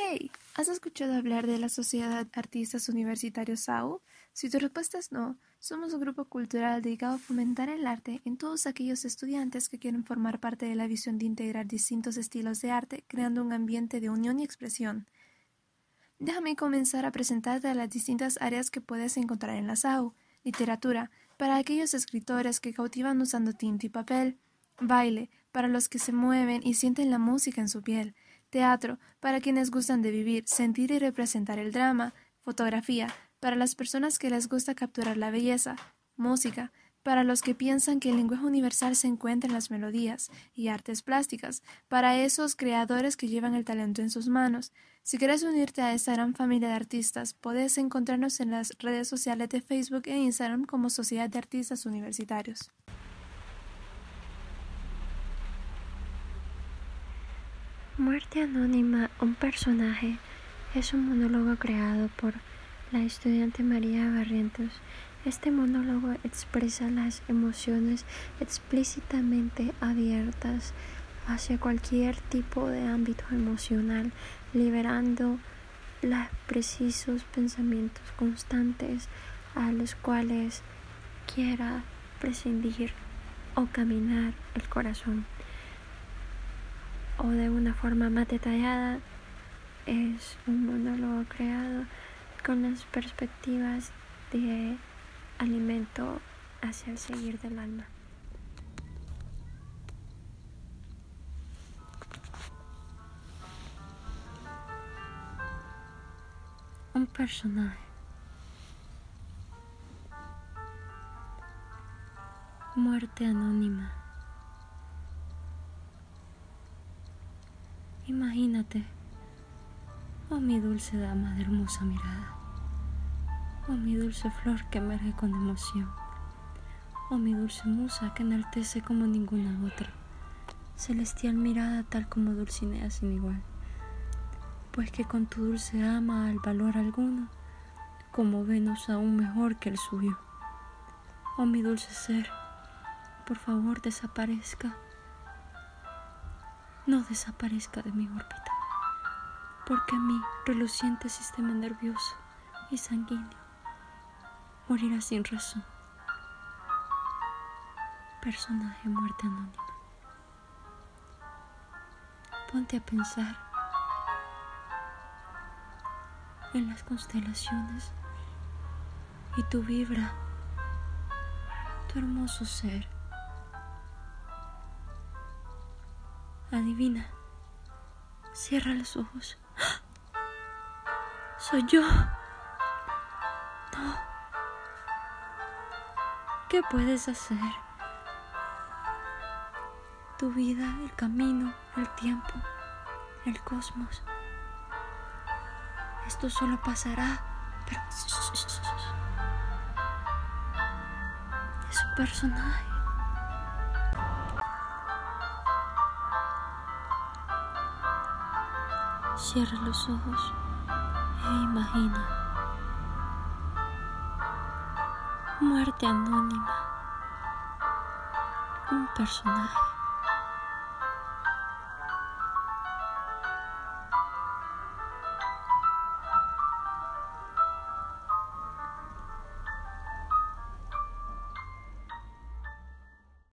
Hey, ¿has escuchado hablar de la Sociedad Artistas Universitarios SAU? Si tu respuesta es no, somos un grupo cultural dedicado a fomentar el arte en todos aquellos estudiantes que quieren formar parte de la visión de integrar distintos estilos de arte, creando un ambiente de unión y expresión. Déjame comenzar a presentarte las distintas áreas que puedes encontrar en la SAU. Literatura, para aquellos escritores que cautivan usando tinta y papel. Baile, para los que se mueven y sienten la música en su piel. Teatro, para quienes gustan de vivir, sentir y representar el drama. Fotografía, para las personas que les gusta capturar la belleza. Música, para los que piensan que el lenguaje universal se encuentra en las melodías. Y artes plásticas, para esos creadores que llevan el talento en sus manos. Si quieres unirte a esta gran familia de artistas, puedes encontrarnos en las redes sociales de Facebook e Instagram como Sociedad de Artistas Universitarios. Muerte Anónima, un personaje, es un monólogo creado por la estudiante María Barrientos. Este monólogo expresa las emociones explícitamente abiertas hacia cualquier tipo de ámbito emocional, liberando los precisos pensamientos constantes a los cuales quiera prescindir o caminar el corazón o de una forma más detallada es un monólogo creado con las perspectivas de alimento hacia el seguir del alma. Un personaje. Muerte anónima. Imagínate, oh mi dulce dama de hermosa mirada, oh mi dulce flor que emerge con emoción, oh mi dulce musa que enaltece como ninguna otra, celestial mirada tal como Dulcinea sin igual, pues que con tu dulce ama al valor alguno, como Venus aún mejor que el suyo. Oh mi dulce ser, por favor desaparezca no desaparezca de mi órbita, porque mi reluciente sistema nervioso y sanguíneo morirá sin razón. Personaje muerte anónima. Ponte a pensar en las constelaciones y tu vibra, tu hermoso ser Adivina. Cierra los ojos. Soy yo. No. ¿Qué puedes hacer? Tu vida, el camino, el tiempo, el cosmos. Esto solo pasará, pero... Es un personaje. Cierra los ojos e imagina. Muerte anónima. Un personaje.